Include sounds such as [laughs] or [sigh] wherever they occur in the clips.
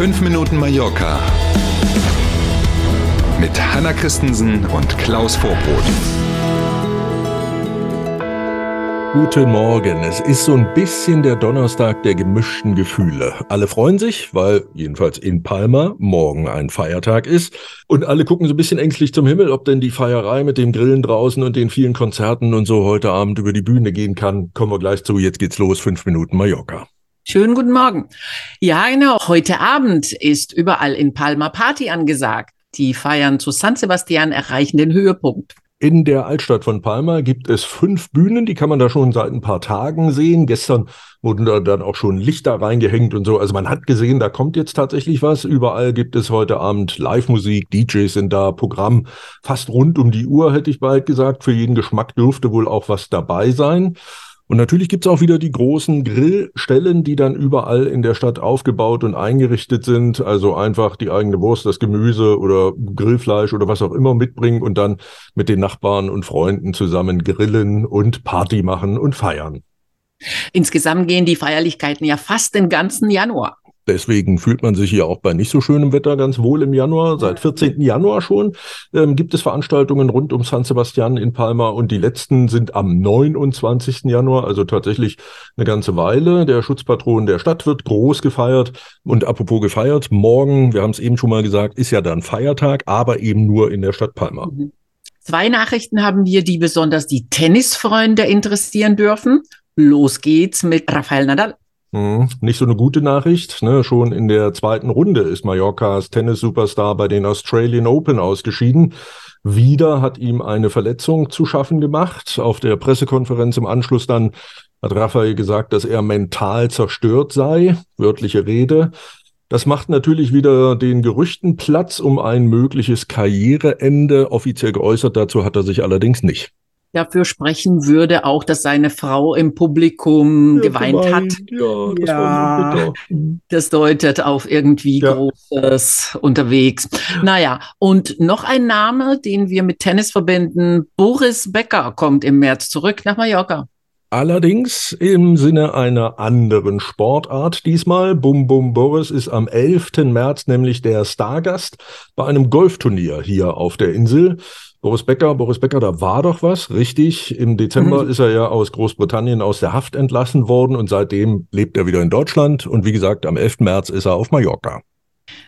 5 Minuten Mallorca mit Hanna Christensen und Klaus Vorbrot. Guten Morgen. Es ist so ein bisschen der Donnerstag der gemischten Gefühle. Alle freuen sich, weil jedenfalls in Palma morgen ein Feiertag ist. Und alle gucken so ein bisschen ängstlich zum Himmel, ob denn die Feierei mit dem Grillen draußen und den vielen Konzerten und so heute Abend über die Bühne gehen kann. Kommen wir gleich zu. Jetzt geht's los. Fünf Minuten Mallorca. Schönen guten Morgen. Ja, genau. Heute Abend ist überall in Palma Party angesagt. Die Feiern zu San Sebastian erreichen den Höhepunkt. In der Altstadt von Palma gibt es fünf Bühnen, die kann man da schon seit ein paar Tagen sehen. Gestern wurden da dann auch schon Lichter reingehängt und so. Also man hat gesehen, da kommt jetzt tatsächlich was. Überall gibt es heute Abend Live-Musik, DJs sind da, Programm fast rund um die Uhr, hätte ich bald gesagt. Für jeden Geschmack dürfte wohl auch was dabei sein. Und natürlich gibt's auch wieder die großen Grillstellen, die dann überall in der Stadt aufgebaut und eingerichtet sind. Also einfach die eigene Wurst, das Gemüse oder Grillfleisch oder was auch immer mitbringen und dann mit den Nachbarn und Freunden zusammen grillen und Party machen und feiern. Insgesamt gehen die Feierlichkeiten ja fast den ganzen Januar. Deswegen fühlt man sich hier auch bei nicht so schönem Wetter ganz wohl im Januar. Seit 14. Januar schon ähm, gibt es Veranstaltungen rund um San Sebastian in Palma und die letzten sind am 29. Januar, also tatsächlich eine ganze Weile. Der Schutzpatron der Stadt wird groß gefeiert und apropos gefeiert, morgen, wir haben es eben schon mal gesagt, ist ja dann Feiertag, aber eben nur in der Stadt Palma. Mhm. Zwei Nachrichten haben wir, die besonders die Tennisfreunde interessieren dürfen. Los geht's mit Rafael Nadal. Hm, nicht so eine gute Nachricht. Ne? Schon in der zweiten Runde ist Mallorcas Tennis-Superstar bei den Australian Open ausgeschieden. Wieder hat ihm eine Verletzung zu schaffen gemacht. Auf der Pressekonferenz im Anschluss dann hat Raphael gesagt, dass er mental zerstört sei. Wörtliche Rede. Das macht natürlich wieder den Gerüchten Platz um ein mögliches Karriereende. Offiziell geäußert dazu hat er sich allerdings nicht dafür sprechen würde, auch dass seine Frau im Publikum ja, geweint gemein. hat. Ja, das, ja, das deutet auf irgendwie ja. Großes unterwegs. Naja, und noch ein Name, den wir mit Tennis verbinden, Boris Becker kommt im März zurück nach Mallorca. Allerdings im Sinne einer anderen Sportart diesmal. Bum Bum Boris ist am 11. März nämlich der Stargast bei einem Golfturnier hier auf der Insel. Boris Becker, Boris Becker, da war doch was, richtig. Im Dezember mhm. ist er ja aus Großbritannien aus der Haft entlassen worden und seitdem lebt er wieder in Deutschland. Und wie gesagt, am 11. März ist er auf Mallorca.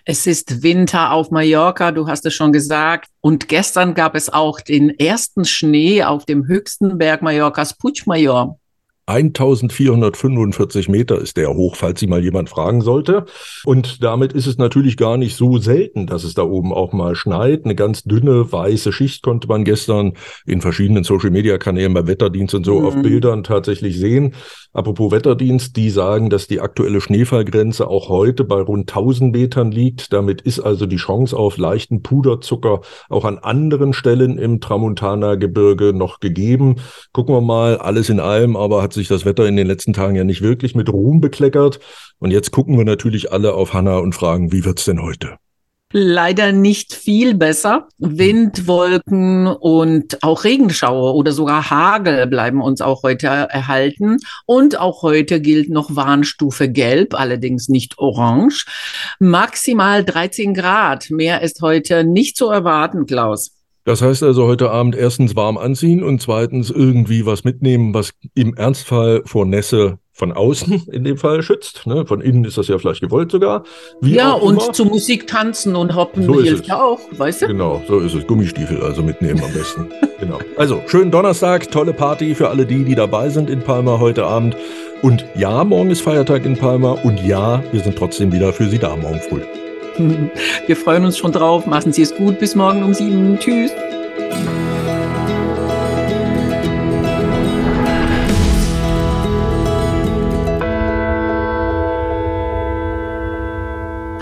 Es ist Winter auf Mallorca, du hast es schon gesagt. Und gestern gab es auch den ersten Schnee auf dem höchsten Berg Mallorcas, Puigmayor. 1445 Meter ist der hoch, falls Sie mal jemand fragen sollte. Und damit ist es natürlich gar nicht so selten, dass es da oben auch mal schneit. Eine ganz dünne weiße Schicht konnte man gestern in verschiedenen Social-Media-Kanälen bei Wetterdienst und so mhm. auf Bildern tatsächlich sehen. Apropos Wetterdienst, die sagen, dass die aktuelle Schneefallgrenze auch heute bei rund 1000 Metern liegt. Damit ist also die Chance auf leichten Puderzucker auch an anderen Stellen im Tramontana-Gebirge noch gegeben. Gucken wir mal, alles in allem aber hat sich das Wetter in den letzten Tagen ja nicht wirklich mit Ruhm bekleckert. Und jetzt gucken wir natürlich alle auf Hanna und fragen, wie wird's denn heute? leider nicht viel besser. Wind, Wolken und auch Regenschauer oder sogar Hagel bleiben uns auch heute erhalten. Und auch heute gilt noch Warnstufe Gelb, allerdings nicht Orange. Maximal 13 Grad. Mehr ist heute nicht zu erwarten, Klaus. Das heißt also heute Abend erstens warm anziehen und zweitens irgendwie was mitnehmen, was im Ernstfall vor Nässe von außen [laughs] in dem Fall schützt. Ne? Von innen ist das ja vielleicht gewollt sogar. Wie ja, und immer. zu Musik tanzen und hoppen so hilft ja auch, weißt du? Genau, so ist es. Gummistiefel also mitnehmen am besten. [laughs] genau. Also, schönen Donnerstag, tolle Party für alle die, die dabei sind in Palma heute Abend. Und ja, morgen ist Feiertag in Palma und ja, wir sind trotzdem wieder für Sie da morgen früh. [laughs] Wir freuen uns schon drauf. Machen Sie es gut. Bis morgen um sieben. Tschüss.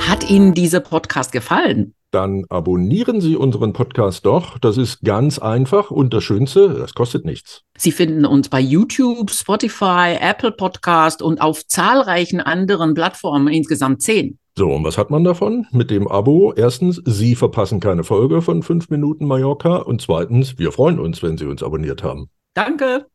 Hat Ihnen dieser Podcast gefallen? Dann abonnieren Sie unseren Podcast doch. Das ist ganz einfach und das Schönste, das kostet nichts. Sie finden uns bei YouTube, Spotify, Apple Podcast und auf zahlreichen anderen Plattformen, insgesamt zehn. So, und was hat man davon? Mit dem Abo, erstens, Sie verpassen keine Folge von 5 Minuten Mallorca und zweitens, wir freuen uns, wenn Sie uns abonniert haben. Danke.